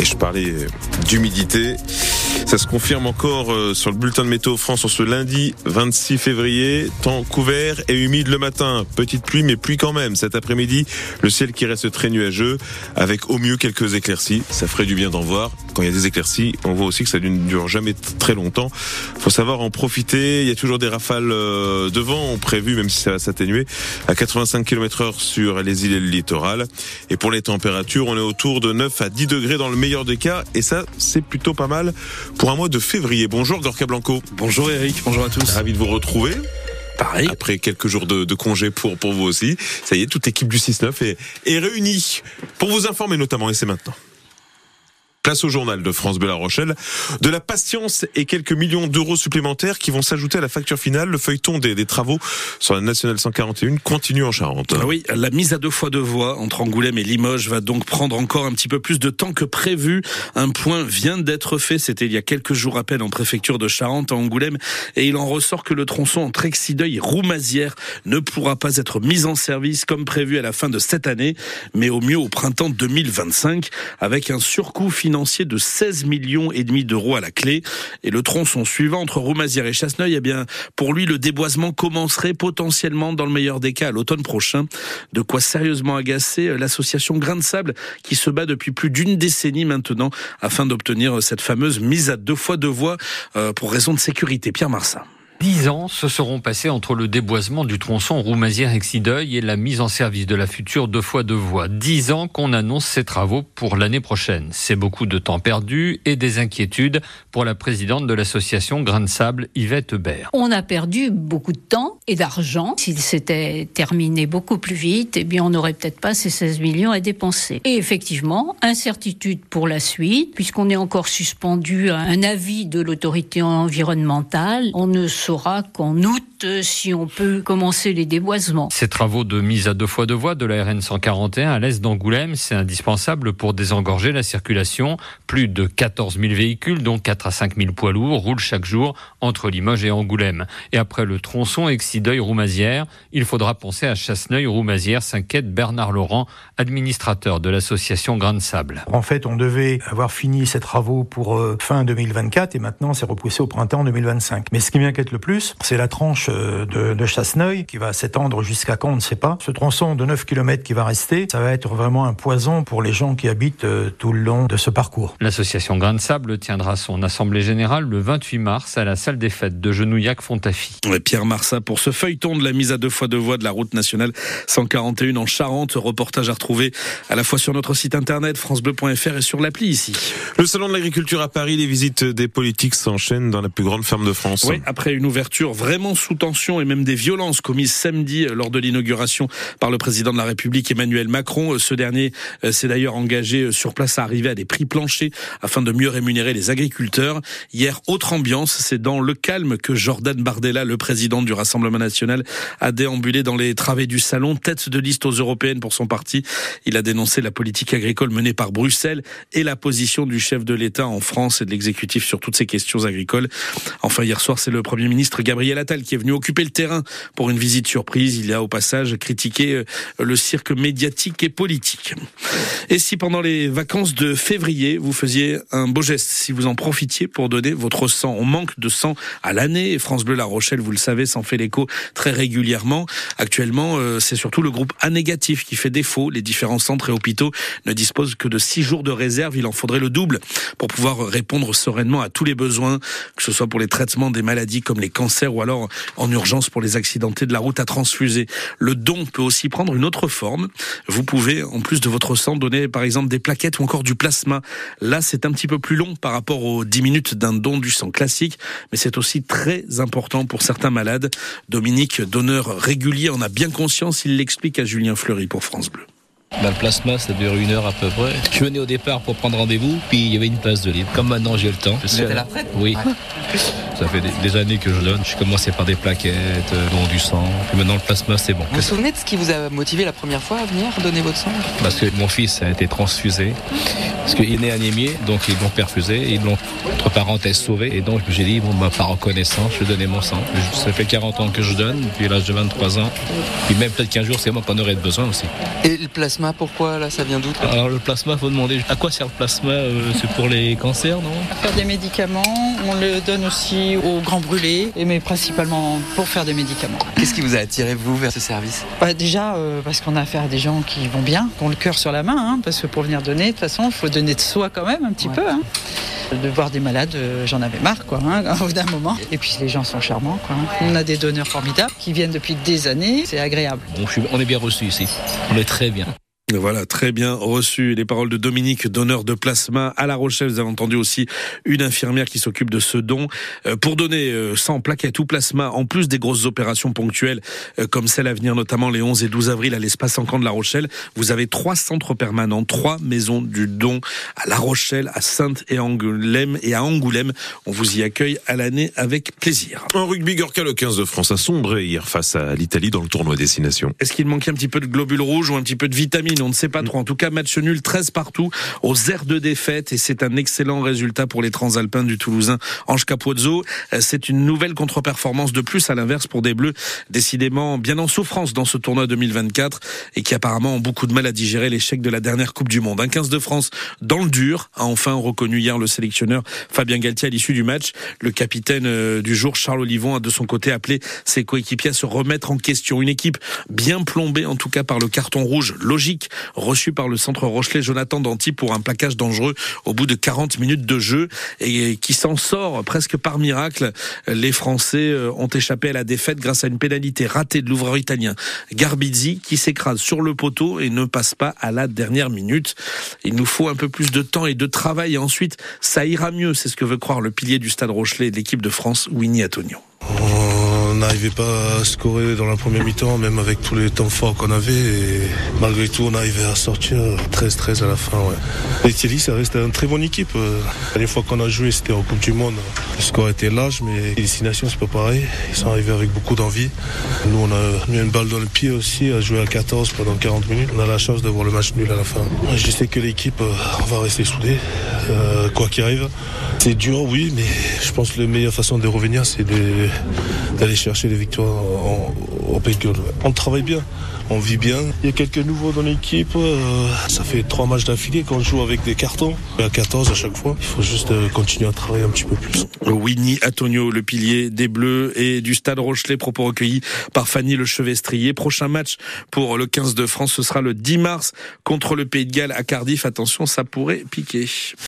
Et je parlais d'humidité. Ça se confirme encore euh, sur le bulletin de météo France sur ce lundi 26 février. Temps couvert et humide le matin. Petite pluie, mais pluie quand même. Cet après-midi, le ciel qui reste très nuageux, avec au mieux quelques éclaircies. Ça ferait du bien d'en voir. Quand il y a des éclaircies, on voit aussi que ça ne dure jamais très longtemps. Faut savoir en profiter. Il y a toujours des rafales euh, de vent prévues, même si ça va s'atténuer, à 85 km heure sur les îles et le littoral. Et pour les températures, on est autour de 9 à 10 degrés dans le meilleur des cas. Et ça, c'est plutôt pas mal pour un mois de février. Bonjour Gorka Blanco. Bonjour Eric, bonjour à tous. Ravi de vous retrouver. Pareil. Après quelques jours de, de congé pour, pour vous aussi. Ça y est, toute l'équipe du 6-9 est, est réunie pour vous informer notamment, et c'est maintenant. Place au journal de France Bella Rochelle. De la patience et quelques millions d'euros supplémentaires qui vont s'ajouter à la facture finale. Le feuilleton des, des, travaux sur la nationale 141 continue en Charente. Ah oui, la mise à deux fois de voies entre Angoulême et Limoges va donc prendre encore un petit peu plus de temps que prévu. Un point vient d'être fait. C'était il y a quelques jours à peine en préfecture de Charente à Angoulême et il en ressort que le tronçon entre Exideuil et Roumazières ne pourra pas être mis en service comme prévu à la fin de cette année, mais au mieux au printemps 2025 avec un surcoût financier de 16 millions et demi d'euros à la clé. Et le tronçon suivant entre Roumazières et Chasseneuil, eh bien, pour lui, le déboisement commencerait potentiellement, dans le meilleur des cas, à l'automne prochain. De quoi sérieusement agacer l'association Grain de Sable, qui se bat depuis plus d'une décennie maintenant afin d'obtenir cette fameuse mise à deux fois deux voies euh, pour raison de sécurité. Pierre Marsin. Dix ans se seront passés entre le déboisement du tronçon Roumazière-Exideuil et la mise en service de la future deux fois deux voies. Dix ans qu'on annonce ces travaux pour l'année prochaine. C'est beaucoup de temps perdu et des inquiétudes pour la présidente de l'association Grain de Sable, Yvette Hubert. On a perdu beaucoup de temps et d'argent. S'il s'était terminé beaucoup plus vite, eh bien, on n'aurait peut-être pas ces 16 millions à dépenser. Et effectivement, incertitude pour la suite, puisqu'on est encore suspendu à un avis de l'autorité environnementale. On ne saura qu'en août si on peut commencer les déboisements. Ces travaux de mise à deux fois deux voies de la RN 141 à l'est d'Angoulême, c'est indispensable pour désengorger la circulation. Plus de 14 000 véhicules, dont 4 à 5 000 poids lourds, roulent chaque jour entre Limoges et Angoulême. Et après le tronçon Exideuil-Roumazières, il faudra penser à Chasseneuil-Roumazières, s'inquiète Bernard Laurent, administrateur de l'association Grain de Sable. En fait, on devait avoir fini ces travaux pour euh, fin 2024 et maintenant c'est repoussé au printemps 2025. Mais ce qui m'inquiète le plus, c'est la tranche de, de Chasseneuil qui va s'étendre jusqu'à quand on ne sait pas. Ce tronçon de 9 km qui va rester, ça va être vraiment un poison pour les gens qui habitent euh, tout le long de ce parcours. L'association Grain de Sable tiendra son assemblée générale le 28 mars à la salle des fêtes de Genouillac-Fontafi. Pierre Marsat pour ce feuilleton de la mise à deux fois deux voies de la route nationale 141 en Charente. Reportage à retrouver à la fois sur notre site internet francebleu.fr et sur l'appli ici. Le salon de l'agriculture à Paris, les visites des politiques s'enchaînent dans la plus grande ferme de France. Oui, après une ouverture vraiment sous tension et même des violences commises samedi lors de l'inauguration par le président de la République Emmanuel Macron. Ce dernier euh, s'est d'ailleurs engagé euh, sur place à arriver à des prix planchers afin de mieux rémunérer les agriculteurs. Hier, autre ambiance, c'est dans le calme que Jordan Bardella, le président du Rassemblement national, a déambulé dans les travées du salon, tête de liste aux européennes pour son parti. Il a dénoncé la politique agricole menée par Bruxelles et la position du chef de l'État en France et de l'exécutif sur toutes ces questions agricoles. Enfin, hier soir, c'est le Premier ministre Gabriel Attal qui est venu occuper le terrain pour une visite surprise. Il a au passage critiqué euh, le cirque médiatique et politique. Et si pendant les vacances de février, vous faisiez un beau geste, si vous en profitiez pour donner votre sang, on manque de sang à l'année et France Bleu La Rochelle, vous le savez, s'en fait l'écho très régulièrement. Actuellement, euh, c'est surtout le groupe A négatif qui fait défaut. Les différents centres et hôpitaux ne disposent que de six jours de réserve. Il en faudrait le double pour pouvoir répondre sereinement à tous les besoins, que ce soit pour les traitements des maladies comme les cancers ou alors en urgence pour les accidentés de la route à transfuser. Le don peut aussi prendre une autre forme. Vous pouvez, en plus de votre sang, donner par exemple des plaquettes ou encore du plasma. Là, c'est un petit peu plus long par rapport aux 10 minutes d'un don du sang classique, mais c'est aussi très important pour certains malades. Dominique, donneur régulier, en a bien conscience. Il l'explique à Julien Fleury pour France Bleu. Bah, le plasma, ça dure une heure à peu près. Je venais au départ pour prendre rendez-vous, puis il y avait une place de libre. Comme maintenant j'ai le temps. C'était la fête Oui. Ça fait des, années que je donne. Je commençais par des plaquettes, euh, dont du sang. Et maintenant, le plasma, c'est bon. Vous vous souvenez de ce qui vous a motivé la première fois à venir donner votre sang? Parce que mon fils a été transfusé. Parce qu'il est né anémié, donc ils l'ont perfusé. Ils l'ont, entre parenthèses, sauvé. Et donc, j'ai dit, bon, bah, par reconnaissance, je vais donner mon sang. Ça fait 40 ans que je donne, depuis l'âge de 23 ans. Et même peut-être qu'un jour, c'est moi qu'on aurait besoin aussi. Et le plasma, pourquoi là, ça vient d'où Alors, le plasma, faut demander à quoi sert le plasma euh, C'est pour les cancers, non? Faire des médicaments. On le donne aussi aux grands brûlés, mais principalement pour faire des médicaments. Qu'est-ce qui vous a attiré, vous, vers ce service? Bah, Déjà, euh, parce qu'on a affaire à des gens qui vont bien, qui ont le cœur sur la main, hein, parce que pour venir donner, de toute façon, il faut donner de soi quand même un petit peu. Hein. De voir des malades, euh, j'en avais marre, quoi, hein, au bout d'un moment. Et puis les gens sont charmants, quoi. On a des donneurs formidables qui viennent depuis des années, c'est agréable. On est bien reçus ici, on est très bien. Voilà, très bien reçu les paroles de Dominique, donneur de plasma à La Rochelle. Vous avez entendu aussi une infirmière qui s'occupe de ce don. Euh, pour donner euh, sans plaquettes ou plasma, en plus des grosses opérations ponctuelles, euh, comme celle à venir notamment les 11 et 12 avril à l'espace en camp de La Rochelle, vous avez trois centres permanents, trois maisons du don à La Rochelle, à Sainte et Angoulême et à Angoulême. On vous y accueille à l'année avec plaisir. En rugby, Gorka, le 15 de France a sombré hier face à l'Italie dans le tournoi Destination. Est-ce qu'il manquait un petit peu de globules rouges ou un petit peu de on ne sait pas trop. En tout cas, match nul 13 partout aux airs de défaite et c'est un excellent résultat pour les transalpins du Toulousain Ange Capozzo. C'est une nouvelle contre-performance de plus à l'inverse pour des Bleus décidément bien en souffrance dans ce tournoi 2024 et qui apparemment ont beaucoup de mal à digérer l'échec de la dernière Coupe du Monde. Un 15 de France dans le dur a enfin reconnu hier le sélectionneur Fabien Galtier à l'issue du match. Le capitaine euh, du jour, Charles Olivon, a de son côté appelé ses coéquipiers à se remettre en question. Une équipe bien plombée en tout cas par le carton rouge logique reçu par le centre Rochelet Jonathan Danty pour un plaquage dangereux au bout de 40 minutes de jeu et qui s'en sort presque par miracle. Les Français euh, ont échappé à la défaite grâce à une pénalité ratée de l'ouvreur italien Garbizzi qui s'écrase sur le poteau et ne passe pas à la dernière minute. Il nous faut un peu plus de temps et de travail et ensuite ça ira mieux. C'est ce que veut croire le pilier du stade Rochelet de l'équipe de France, Winnie Antonio on n'arrivait pas à scorer dans la première mi-temps, même avec tous les temps forts qu'on avait. Et malgré tout, on arrivait à sortir 13-13 à la fin. Ouais. L'Italie, ça reste une très bonne équipe. Euh, la dernière fois qu'on a joué, c'était en Coupe du Monde. Le score était large, mais les destinations, c'est pas pareil. Ils sont arrivés avec beaucoup d'envie. Nous, on a mis une balle dans le pied aussi, à jouer à 14 pendant 40 minutes. On a la chance de voir le match nul à la fin. Je sais que l'équipe euh, va rester soudée, euh, quoi qu'il arrive. C'est dur, oui, mais je pense que la meilleure façon de revenir, c'est d'aller chercher les victoires en, en On travaille bien, on vit bien. Il y a quelques nouveaux dans l'équipe. Euh, ça fait trois matchs d'affilée qu'on joue avec des cartons. À 14 à chaque fois. Il faut juste euh, continuer à travailler un petit peu plus. Winnie Antonio, le pilier des Bleus et du Stade Rochelet, propos recueillis par Fanny Le Chevestrier. Prochain match pour le 15 de France, ce sera le 10 mars contre le Pays de Galles à Cardiff. Attention, ça pourrait piquer.